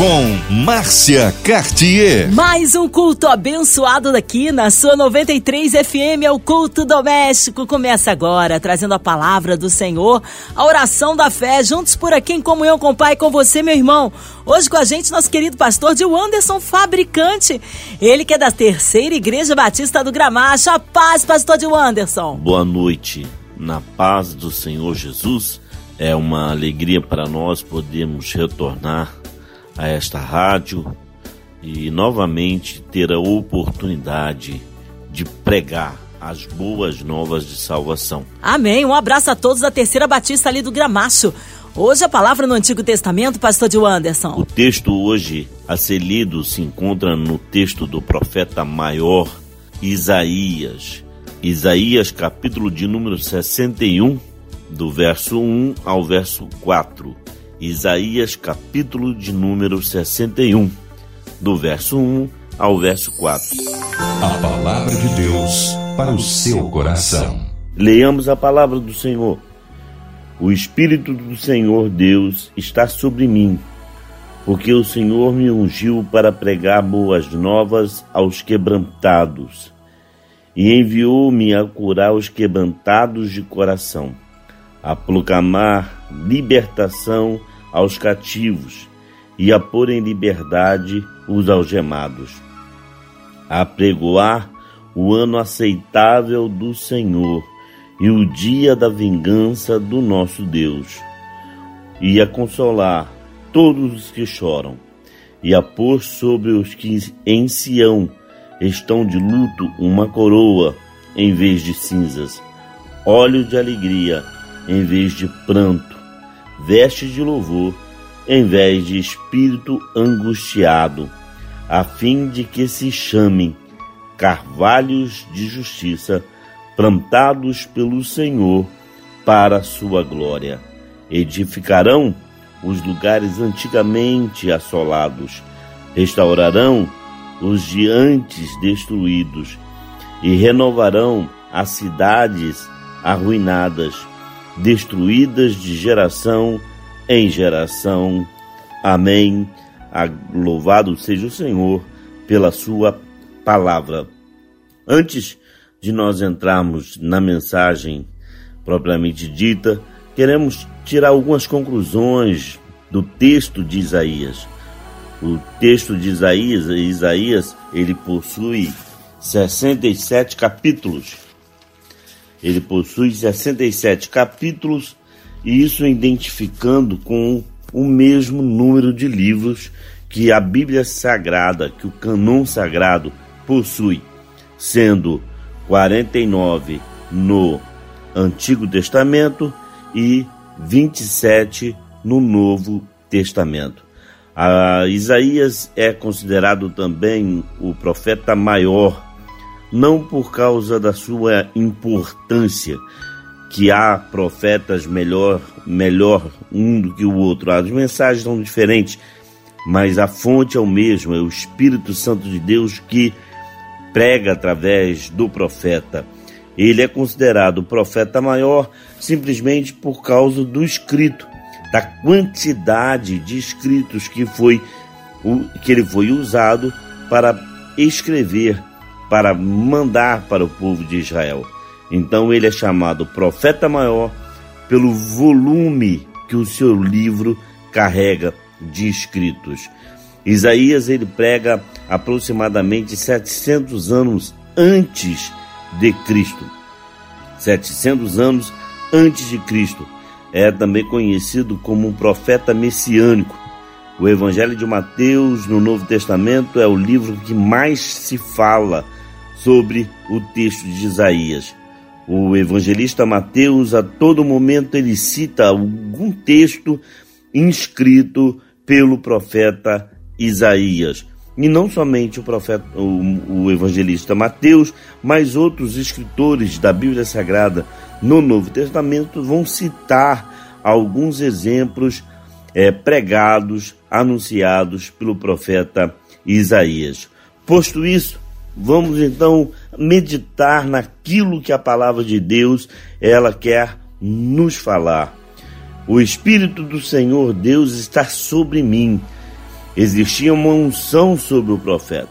com Márcia Cartier. Mais um culto abençoado daqui na sua 93 FM, é o culto doméstico. Começa agora, trazendo a palavra do Senhor, a oração da fé, juntos por aqui em comunhão com o Pai e com você, meu irmão. Hoje com a gente, nosso querido pastor de Anderson Fabricante. Ele que é da Terceira Igreja Batista do Gramacho. A paz, pastor de Anderson. Boa noite. Na paz do Senhor Jesus, é uma alegria para nós podermos retornar a esta rádio e novamente ter a oportunidade de pregar as boas novas de salvação. Amém. Um abraço a todos da Terceira Batista ali do Gramacho. Hoje a palavra no Antigo Testamento, pastor de Anderson. O texto hoje a ser lido se encontra no texto do profeta maior Isaías. Isaías, capítulo de número 61, do verso 1 ao verso 4. Isaías capítulo de número 61, do verso 1 ao verso 4. A palavra de Deus para o seu coração. Leamos a palavra do Senhor. O Espírito do Senhor Deus está sobre mim, porque o Senhor me ungiu para pregar boas novas aos quebrantados, e enviou-me a curar os quebrantados de coração, a proclamar libertação aos cativos e a pôr em liberdade os algemados, a pregoar o ano aceitável do Senhor e o dia da vingança do nosso Deus, e a consolar todos os que choram, e a pôr sobre os que em Sião estão de luto uma coroa em vez de cinzas, óleo de alegria em vez de pranto, vestes de louvor, em vez de espírito angustiado, a fim de que se chamem carvalhos de justiça, plantados pelo Senhor para a sua glória. Edificarão os lugares antigamente assolados, restaurarão os de antes destruídos e renovarão as cidades arruinadas destruídas de geração em geração. Amém. Louvado seja o Senhor pela sua palavra. Antes de nós entrarmos na mensagem propriamente dita, queremos tirar algumas conclusões do texto de Isaías. O texto de Isaías, Isaías, ele possui 67 capítulos ele possui 67 capítulos e isso identificando com o mesmo número de livros que a Bíblia Sagrada, que o canon sagrado possui, sendo 49 no Antigo Testamento e 27 no Novo Testamento. A Isaías é considerado também o profeta maior não por causa da sua importância, que há profetas melhor, melhor um do que o outro. As mensagens são diferentes, mas a fonte é o mesmo, é o Espírito Santo de Deus que prega através do profeta. Ele é considerado o profeta maior simplesmente por causa do escrito, da quantidade de escritos que foi que ele foi usado para escrever para mandar para o povo de Israel. Então ele é chamado profeta maior pelo volume que o seu livro carrega de escritos. Isaías ele prega aproximadamente 700 anos antes de Cristo. 700 anos antes de Cristo. É também conhecido como um profeta messiânico. O Evangelho de Mateus no Novo Testamento é o livro que mais se fala sobre o texto de Isaías. O evangelista Mateus, a todo momento, ele cita algum texto inscrito pelo profeta Isaías. E não somente o profeta, o, o evangelista Mateus, mas outros escritores da Bíblia Sagrada no Novo Testamento vão citar alguns exemplos é, pregados, anunciados pelo profeta Isaías. Posto isso, Vamos então meditar naquilo que a palavra de Deus ela quer nos falar. O Espírito do Senhor Deus está sobre mim. Existia uma unção sobre o profeta.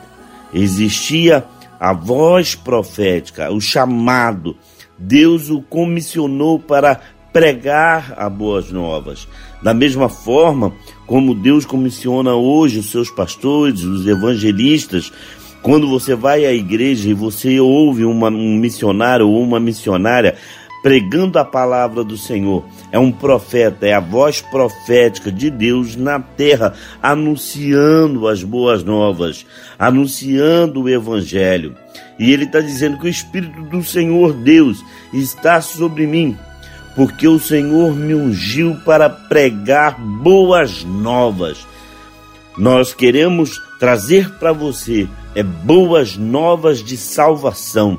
Existia a voz profética, o chamado. Deus o comissionou para pregar a boas novas. Da mesma forma como Deus comissiona hoje os seus pastores, os evangelistas, quando você vai à igreja e você ouve uma, um missionário ou uma missionária pregando a palavra do Senhor, é um profeta, é a voz profética de Deus na terra, anunciando as boas novas, anunciando o evangelho. E ele está dizendo que o Espírito do Senhor Deus está sobre mim, porque o Senhor me ungiu para pregar boas novas. Nós queremos trazer para você é boas novas de salvação.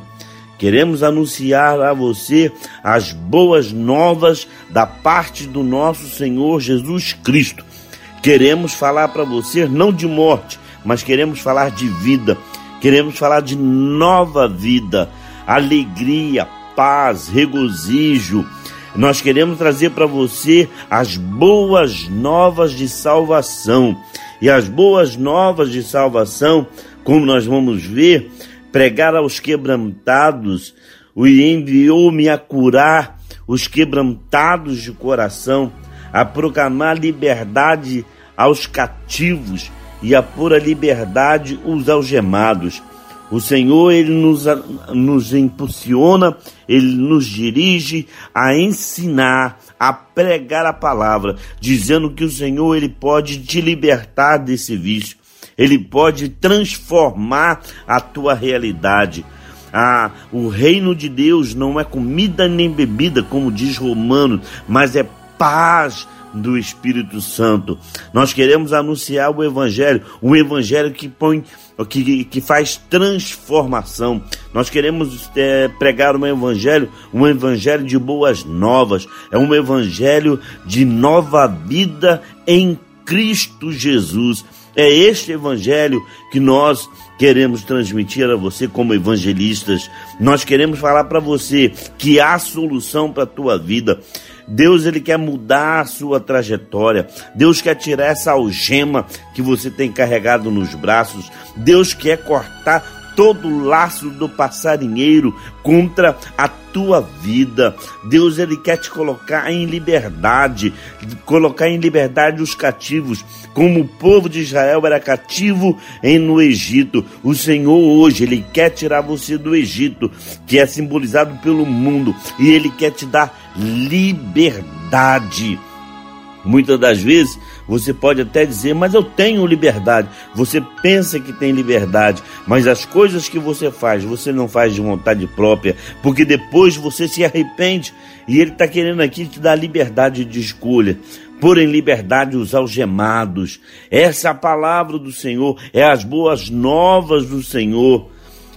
Queremos anunciar a você as boas novas da parte do nosso Senhor Jesus Cristo. Queremos falar para você não de morte, mas queremos falar de vida. Queremos falar de nova vida, alegria, paz, regozijo. Nós queremos trazer para você as boas novas de salvação. E as boas novas de salvação como nós vamos ver, pregar aos quebrantados, o enviou-me a curar os quebrantados de coração, a proclamar liberdade aos cativos e a pôr a liberdade os algemados. O Senhor, Ele nos, nos impulsiona, Ele nos dirige a ensinar, a pregar a palavra, dizendo que o Senhor, Ele pode te libertar desse vício. Ele pode transformar a tua realidade. Ah, o reino de Deus não é comida nem bebida, como diz Romano, mas é paz do Espírito Santo. Nós queremos anunciar o Evangelho, um Evangelho que põe, que, que faz transformação. Nós queremos é, pregar um Evangelho, um Evangelho de boas novas, é um Evangelho de nova vida em Cristo Jesus. É este evangelho que nós queremos transmitir a você como evangelistas. Nós queremos falar para você que há solução para a tua vida. Deus ele quer mudar a sua trajetória. Deus quer tirar essa algema que você tem carregado nos braços. Deus quer cortar todo o laço do passarinheiro contra a tua vida. Deus ele quer te colocar em liberdade, colocar em liberdade os cativos, como o povo de Israel era cativo em no Egito. O Senhor hoje ele quer tirar você do Egito, que é simbolizado pelo mundo, e ele quer te dar liberdade. Muitas das vezes você pode até dizer, mas eu tenho liberdade. Você pensa que tem liberdade, mas as coisas que você faz, você não faz de vontade própria, porque depois você se arrepende. E Ele está querendo aqui te dar liberdade de escolha pôr em liberdade os algemados. Essa é a palavra do Senhor, é as boas novas do Senhor.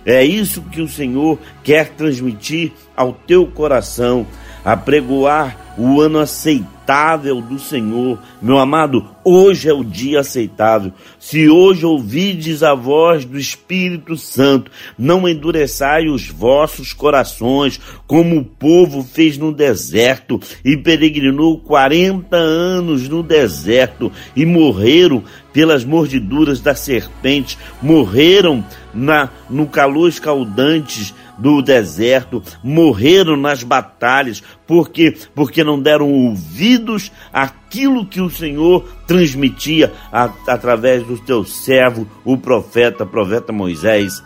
É isso que o Senhor quer transmitir ao teu coração, apregoar o ano aceitável do Senhor. Meu amado, hoje é o dia aceitável. Se hoje ouvides a voz do Espírito Santo, não endureçai os vossos corações, como o povo fez no deserto e peregrinou quarenta anos no deserto e morreram pelas mordiduras da serpente, morreram na, no calor escaldante do deserto, morreram nas batalhas, porque porque não deram ouvidos àquilo que o Senhor transmitia a, através do teu servo, o profeta, profeta Moisés.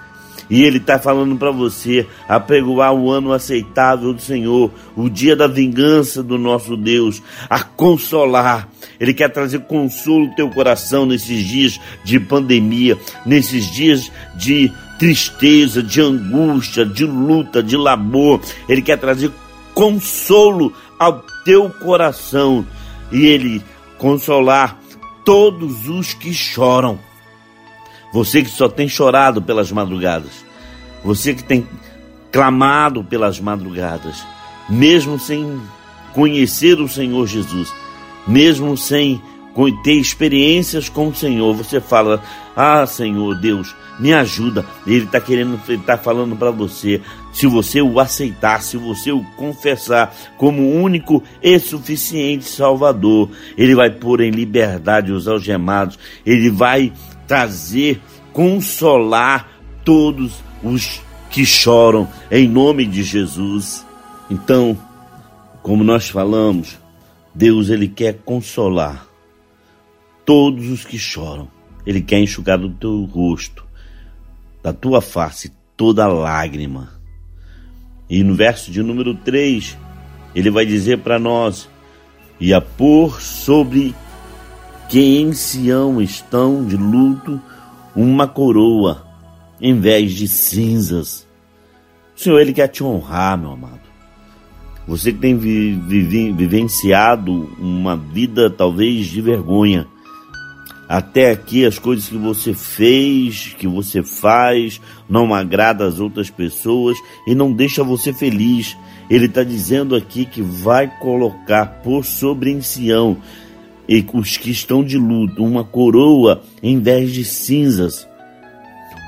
E ele está falando para você apregoar o ano aceitável do Senhor, o dia da vingança do nosso Deus, a consolar. Ele quer trazer consolo no teu coração nesses dias de pandemia, nesses dias de tristeza, de angústia, de luta, de labor. Ele quer trazer consolo ao teu coração e ele consolar todos os que choram. Você que só tem chorado pelas madrugadas, você que tem clamado pelas madrugadas, mesmo sem conhecer o Senhor Jesus, mesmo sem ter experiências com o Senhor, você fala: Ah, Senhor Deus, me ajuda. Ele está querendo, ele está falando para você. Se você o aceitar, se você o confessar como único e suficiente Salvador, ele vai pôr em liberdade os algemados. Ele vai trazer, consolar todos os que choram em nome de Jesus. Então, como nós falamos, Deus ele quer consolar todos os que choram. Ele quer enxugar do teu rosto, da tua face, toda lágrima. E no verso de número 3, ele vai dizer para nós: E a pôr sobre quem em Sião estão de luto uma coroa, em vez de cinzas. O Senhor, Ele quer te honrar, meu amado. Você que tem vi, vi, vivenciado uma vida talvez de vergonha. Até aqui as coisas que você fez, que você faz, não agrada às outras pessoas e não deixa você feliz. Ele está dizendo aqui que vai colocar por sobre em Sião e os que estão de luto uma coroa em vez de cinzas,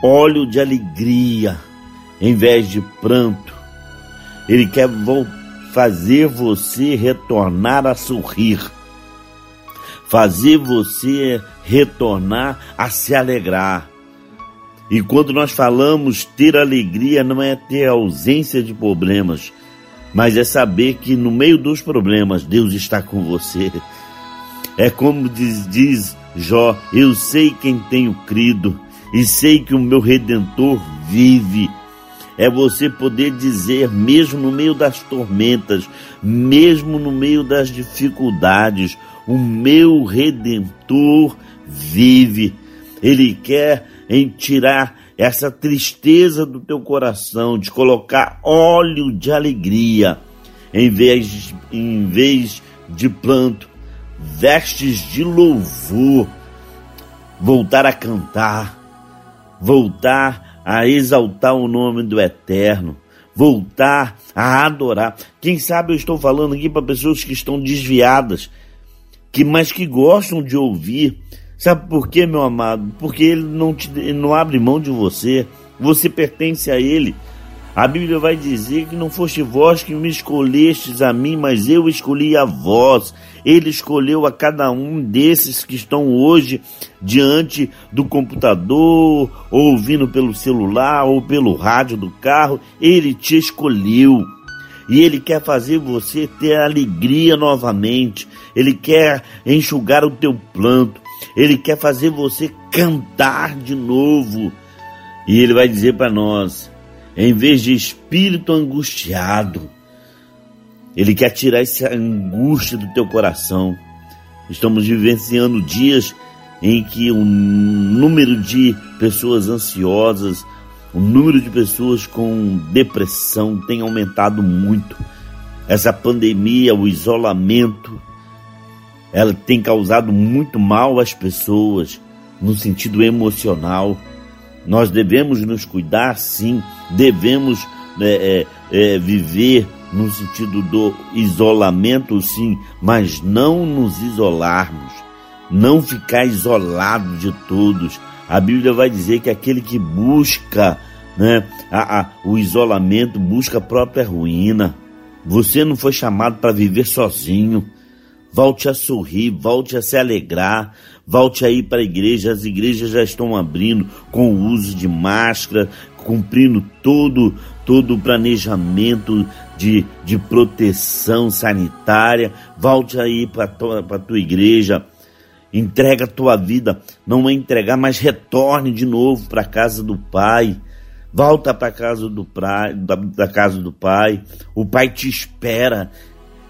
óleo de alegria em vez de pranto. Ele quer fazer você retornar a sorrir, fazer você retornar a se alegrar. E quando nós falamos ter alegria, não é ter ausência de problemas, mas é saber que no meio dos problemas Deus está com você. É como diz, diz Jó: Eu sei quem tenho crido e sei que o meu redentor vive é você poder dizer, mesmo no meio das tormentas, mesmo no meio das dificuldades, o meu redentor vive. Ele quer em tirar essa tristeza do teu coração, de colocar óleo de alegria em vez, em vez de planto, vestes de louvor, voltar a cantar, voltar a exaltar o nome do Eterno, voltar a adorar. Quem sabe eu estou falando aqui para pessoas que estão desviadas, que mas que gostam de ouvir. Sabe por quê, meu amado? Porque ele não te ele não abre mão de você. Você pertence a ele. A Bíblia vai dizer que não foste vós que me escolhestes a mim, mas eu escolhi a vós. Ele escolheu a cada um desses que estão hoje diante do computador, ou ouvindo pelo celular, ou pelo rádio do carro. Ele te escolheu. E Ele quer fazer você ter alegria novamente. Ele quer enxugar o teu planto. Ele quer fazer você cantar de novo. E Ele vai dizer para nós: em vez de espírito angustiado. Ele quer tirar essa angústia do teu coração. Estamos vivenciando dias em que o número de pessoas ansiosas, o número de pessoas com depressão tem aumentado muito. Essa pandemia, o isolamento, ela tem causado muito mal às pessoas no sentido emocional. Nós devemos nos cuidar, sim, devemos é, é, é, viver no sentido do isolamento, sim, mas não nos isolarmos, não ficar isolado de todos. A Bíblia vai dizer que aquele que busca né, a, a, o isolamento busca a própria ruína. Você não foi chamado para viver sozinho. Volte a sorrir, volte a se alegrar, volte a ir para a igreja. As igrejas já estão abrindo com o uso de máscara, cumprindo todo, todo o planejamento de, de proteção sanitária. Volte a ir para a tua igreja. Entrega a tua vida. Não é entregar, mas retorne de novo para a casa do Pai. Volta para casa do pai, da, da casa do pai. O pai te espera.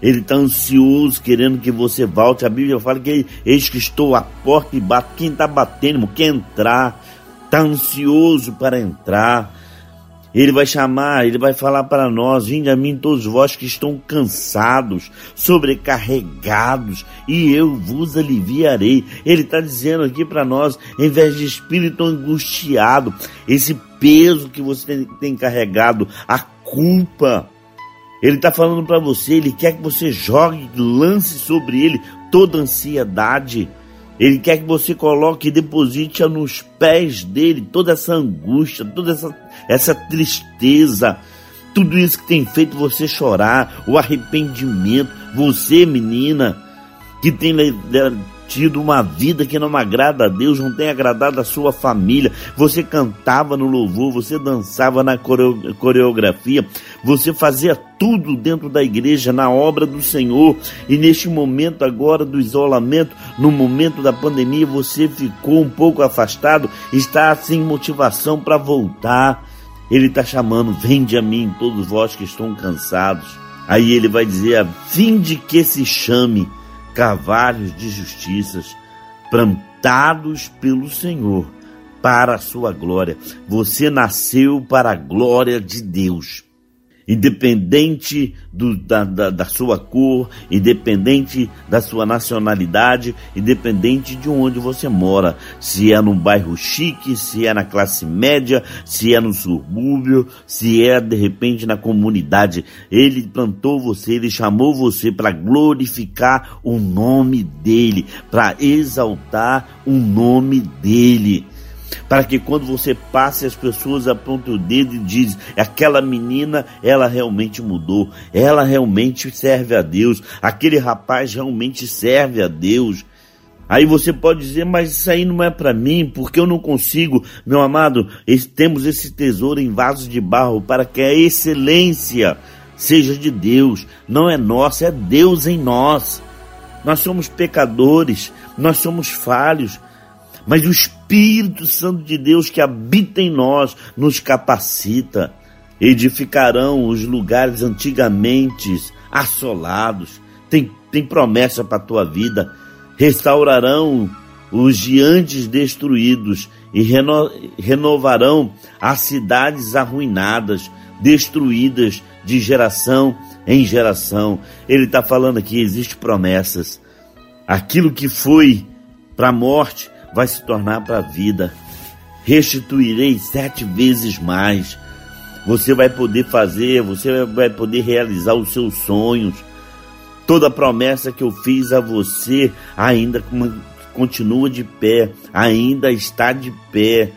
Ele está ansioso, querendo que você volte. A Bíblia fala que eis que estou à porta e bato. Quem está batendo, quer entrar, está ansioso para entrar. Ele vai chamar, ele vai falar para nós: Vinde a mim todos vós que estão cansados, sobrecarregados, e eu vos aliviarei. Ele está dizendo aqui para nós, em vez de espírito angustiado, esse peso que você tem, tem carregado, a culpa, ele está falando para você, ele quer que você jogue, lance sobre ele toda ansiedade. Ele quer que você coloque e deposite nos pés dele toda essa angústia, toda essa, essa tristeza, tudo isso que tem feito você chorar, o arrependimento. Você, menina, que tem tido uma vida que não agrada a Deus, não tem agradado a sua família. Você cantava no louvor, você dançava na coreografia, você fazia tudo dentro da igreja, na obra do Senhor. E neste momento agora do isolamento, no momento da pandemia, você ficou um pouco afastado, está sem motivação para voltar. Ele está chamando, vende a mim, todos vós que estão cansados. Aí ele vai dizer, a fim de que se chame carvalhos de justiças plantados pelo Senhor para a sua glória. Você nasceu para a glória de Deus independente do, da, da, da, sua cor, independente da sua nacionalidade, independente de onde você mora, se é num bairro chique, se é na classe média, se é no subúrbio, se é de repente na comunidade. Ele plantou você, ele chamou você para glorificar o nome dele, para exaltar o nome dele para que quando você passe as pessoas apontam o dedo e dizem, aquela menina, ela realmente mudou, ela realmente serve a Deus, aquele rapaz realmente serve a Deus. Aí você pode dizer, mas isso aí não é para mim, porque eu não consigo. Meu amado, temos esse tesouro em vasos de barro para que a excelência seja de Deus, não é nossa, é Deus em nós. Nós somos pecadores, nós somos falhos, mas o Espírito Santo de Deus que habita em nós nos capacita. Edificarão os lugares antigamente assolados. Tem, tem promessa para a tua vida. Restaurarão os diantes destruídos e reno, renovarão as cidades arruinadas, destruídas de geração em geração. Ele está falando aqui: existe promessas. Aquilo que foi para a morte vai se tornar para a vida. Restituirei sete vezes mais. Você vai poder fazer, você vai poder realizar os seus sonhos. Toda promessa que eu fiz a você ainda continua de pé, ainda está de pé.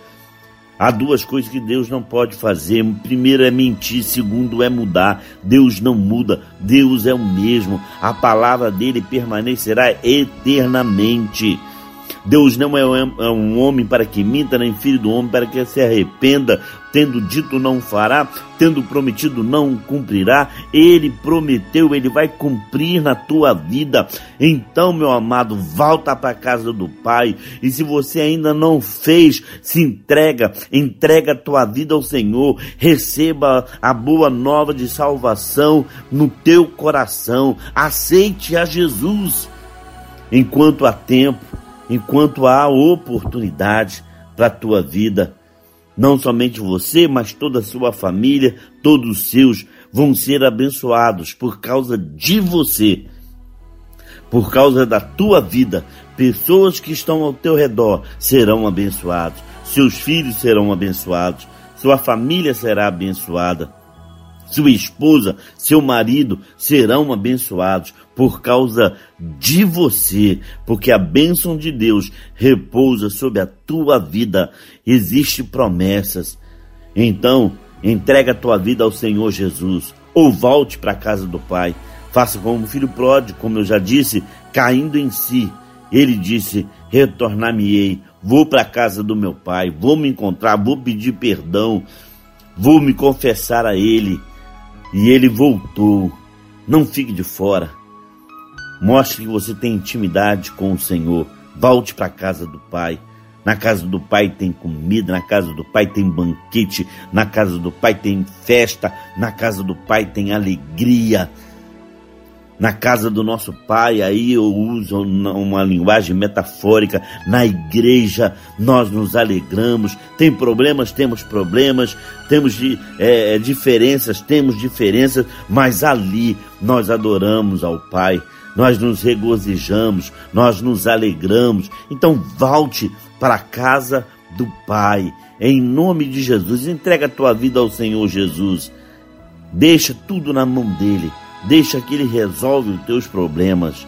Há duas coisas que Deus não pode fazer. Primeiro é mentir, segundo é mudar. Deus não muda, Deus é o mesmo. A palavra dele permanecerá eternamente. Deus não é, é um homem para que minta, nem filho do homem para que se arrependa. Tendo dito não fará, tendo prometido não cumprirá. Ele prometeu, ele vai cumprir na tua vida. Então, meu amado, volta para a casa do Pai. E se você ainda não fez, se entrega, entrega a tua vida ao Senhor. Receba a boa nova de salvação no teu coração. Aceite a Jesus enquanto há tempo enquanto há oportunidade para a tua vida. Não somente você, mas toda a sua família, todos os seus vão ser abençoados por causa de você, por causa da tua vida. Pessoas que estão ao teu redor serão abençoados, seus filhos serão abençoados, sua família será abençoada sua esposa, seu marido serão abençoados por causa de você, porque a bênção de Deus repousa sobre a tua vida. Existem promessas. Então, entrega a tua vida ao Senhor Jesus ou volte para a casa do Pai. Faça como o filho pródigo, como eu já disse, caindo em si. Ele disse: Retornar-me-ei, vou para a casa do meu pai, vou me encontrar, vou pedir perdão, vou me confessar a ele e ele voltou. Não fique de fora. Mostre que você tem intimidade com o Senhor. Volte para a casa do Pai. Na casa do Pai tem comida, na casa do Pai tem banquete, na casa do Pai tem festa, na casa do Pai tem alegria. Na casa do nosso Pai, aí eu uso uma linguagem metafórica, na igreja nós nos alegramos. Tem problemas, temos problemas, temos é, é, diferenças, temos diferenças, mas ali nós adoramos ao Pai, nós nos regozijamos, nós nos alegramos. Então volte para a casa do Pai, em nome de Jesus. Entrega a tua vida ao Senhor Jesus. Deixa tudo na mão dele Deixa que Ele resolve os teus problemas.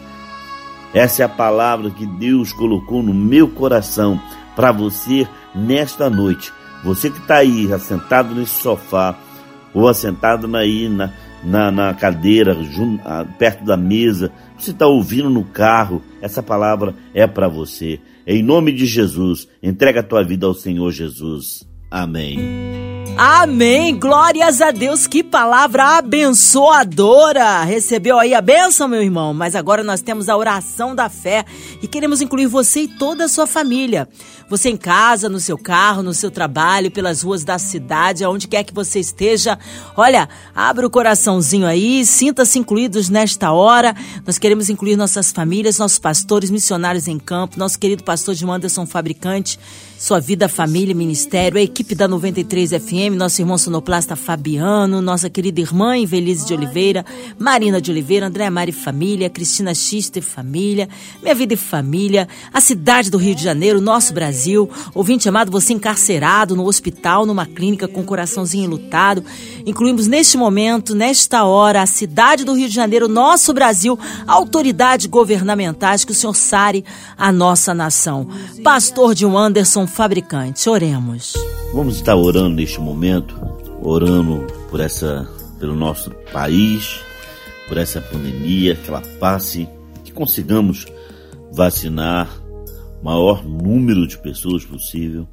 Essa é a palavra que Deus colocou no meu coração para você nesta noite. Você que está aí assentado nesse sofá ou assentado aí na, na, na cadeira, perto da mesa, você está ouvindo no carro, essa palavra é para você. Em nome de Jesus, entrega a tua vida ao Senhor Jesus. Amém. Amém. Glórias a Deus. Que palavra abençoadora. Recebeu aí a bênção, meu irmão. Mas agora nós temos a oração da fé e queremos incluir você e toda a sua família. Você em casa, no seu carro, no seu trabalho, pelas ruas da cidade, aonde quer que você esteja. Olha, abra o coraçãozinho aí, sinta-se incluídos nesta hora. Nós queremos incluir nossas famílias, nossos pastores, missionários em campo, nosso querido pastor de Anderson Fabricante sua vida, família, ministério, a equipe da 93 FM, nosso irmão sonoplasta Fabiano, nossa querida irmã Invelise de Oliveira, Marina de Oliveira, André Mari Família, Cristina Xister Família, Minha Vida e Família, a cidade do Rio de Janeiro, nosso Brasil, ouvinte amado, você encarcerado no hospital, numa clínica com coraçãozinho enlutado. Incluímos neste momento, nesta hora, a cidade do Rio de Janeiro, nosso Brasil, autoridades governamentais que o Senhor sare a nossa nação. Pastor de Anderson fabricante. Oremos. Vamos estar orando neste momento, orando por essa, pelo nosso país, por essa pandemia, que ela passe, que consigamos vacinar o maior número de pessoas possível,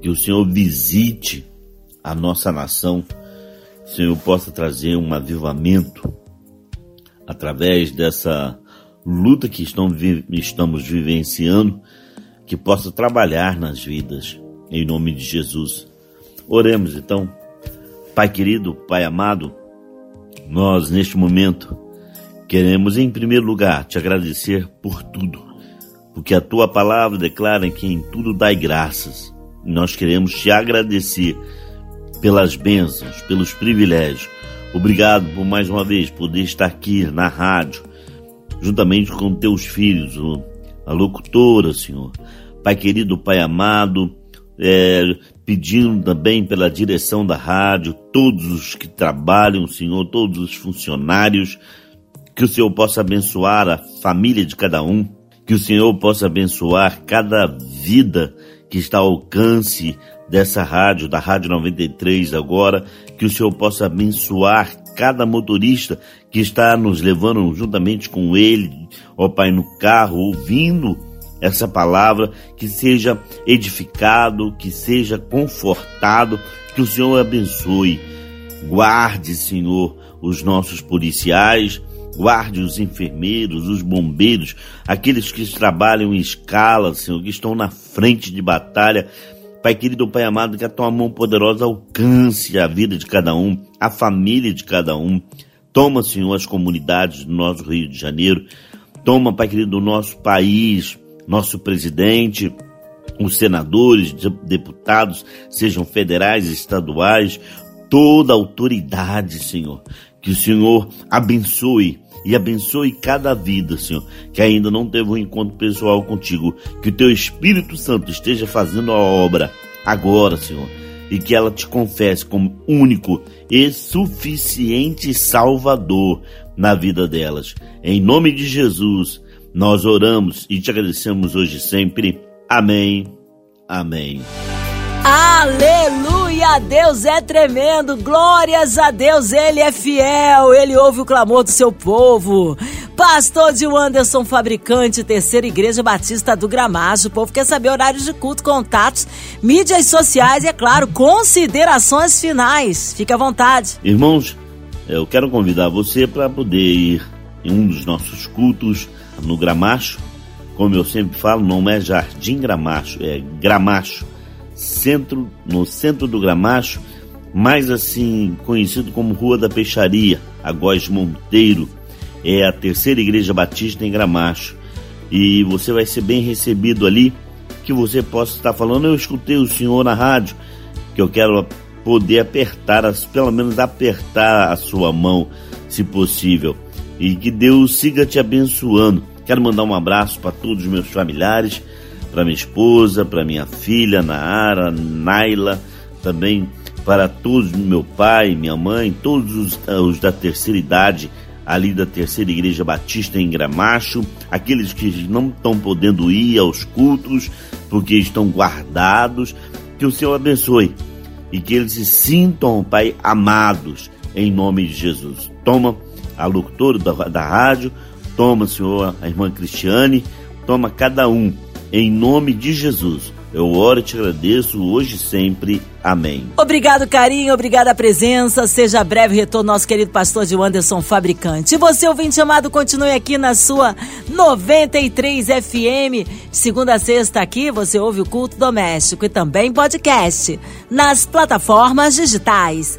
que o Senhor visite a nossa nação, que o Senhor possa trazer um avivamento através dessa luta que estamos vivenciando que possa trabalhar nas vidas, em nome de Jesus. Oremos então. Pai querido, Pai amado, nós neste momento queremos em primeiro lugar te agradecer por tudo, porque a tua palavra declara que em tudo dai graças. Nós queremos te agradecer pelas bênçãos, pelos privilégios. Obrigado por mais uma vez poder estar aqui na rádio, juntamente com teus filhos, a locutora, Senhor, Pai querido, Pai amado, é, pedindo também pela direção da rádio, todos os que trabalham, Senhor, todos os funcionários, que o Senhor possa abençoar a família de cada um, que o Senhor possa abençoar cada vida que está ao alcance dessa rádio, da Rádio 93 agora, que o Senhor possa abençoar cada motorista que está nos levando juntamente com ele, ó Pai, no carro, ouvindo essa palavra, que seja edificado, que seja confortado, que o Senhor abençoe. Guarde, Senhor, os nossos policiais, guarde os enfermeiros, os bombeiros, aqueles que trabalham em escala, Senhor, que estão na frente de batalha. Pai querido, Pai amado, que a tua mão poderosa alcance a vida de cada um, a família de cada um. Toma, Senhor, as comunidades do nosso Rio de Janeiro. Toma, Pai querido, o nosso país, nosso presidente, os senadores, deputados, sejam federais, estaduais, toda autoridade, Senhor. Que o Senhor abençoe e abençoe cada vida, Senhor, que ainda não teve um encontro pessoal contigo. Que o teu Espírito Santo esteja fazendo a obra agora, Senhor, e que ela te confesse como único e suficiente Salvador na vida delas. Em nome de Jesus. Nós oramos e te agradecemos hoje sempre. Amém. Amém. Aleluia! Deus é tremendo, glórias a Deus, Ele é fiel, Ele ouve o clamor do seu povo. Pastor de Anderson Fabricante, Terceira Igreja Batista do Gramacho. O povo quer saber horários de culto, contatos, mídias sociais e, é claro, considerações finais. Fique à vontade. Irmãos, eu quero convidar você para poder ir em um dos nossos cultos no Gramacho. Como eu sempre falo, não é Jardim Gramacho, é Gramacho, centro, no centro do Gramacho, mais assim conhecido como Rua da Peixaria, Agós Monteiro, é a terceira igreja batista em Gramacho. E você vai ser bem recebido ali, que você possa estar falando, eu escutei o senhor na rádio, que eu quero poder apertar, pelo menos apertar a sua mão, se possível. E que Deus siga te abençoando. Quero mandar um abraço para todos os meus familiares, para minha esposa, para minha filha Naara, Naila, também para todos, meu pai, minha mãe, todos os, os da terceira idade ali da Terceira Igreja Batista em Gramacho, aqueles que não estão podendo ir aos cultos porque estão guardados, que o Senhor abençoe e que eles se sintam, Pai, amados em nome de Jesus. Toma a locutora da, da rádio, toma, Senhor, a irmã Cristiane, toma cada um em nome de Jesus. Eu oro e te agradeço hoje e sempre. Amém. Obrigado, carinho, obrigada a presença. Seja breve retorno nosso querido pastor de Anderson Fabricante. E você, ouvinte amado, continue aqui na sua 93 FM. Segunda a sexta aqui, você ouve o culto doméstico e também podcast nas plataformas digitais.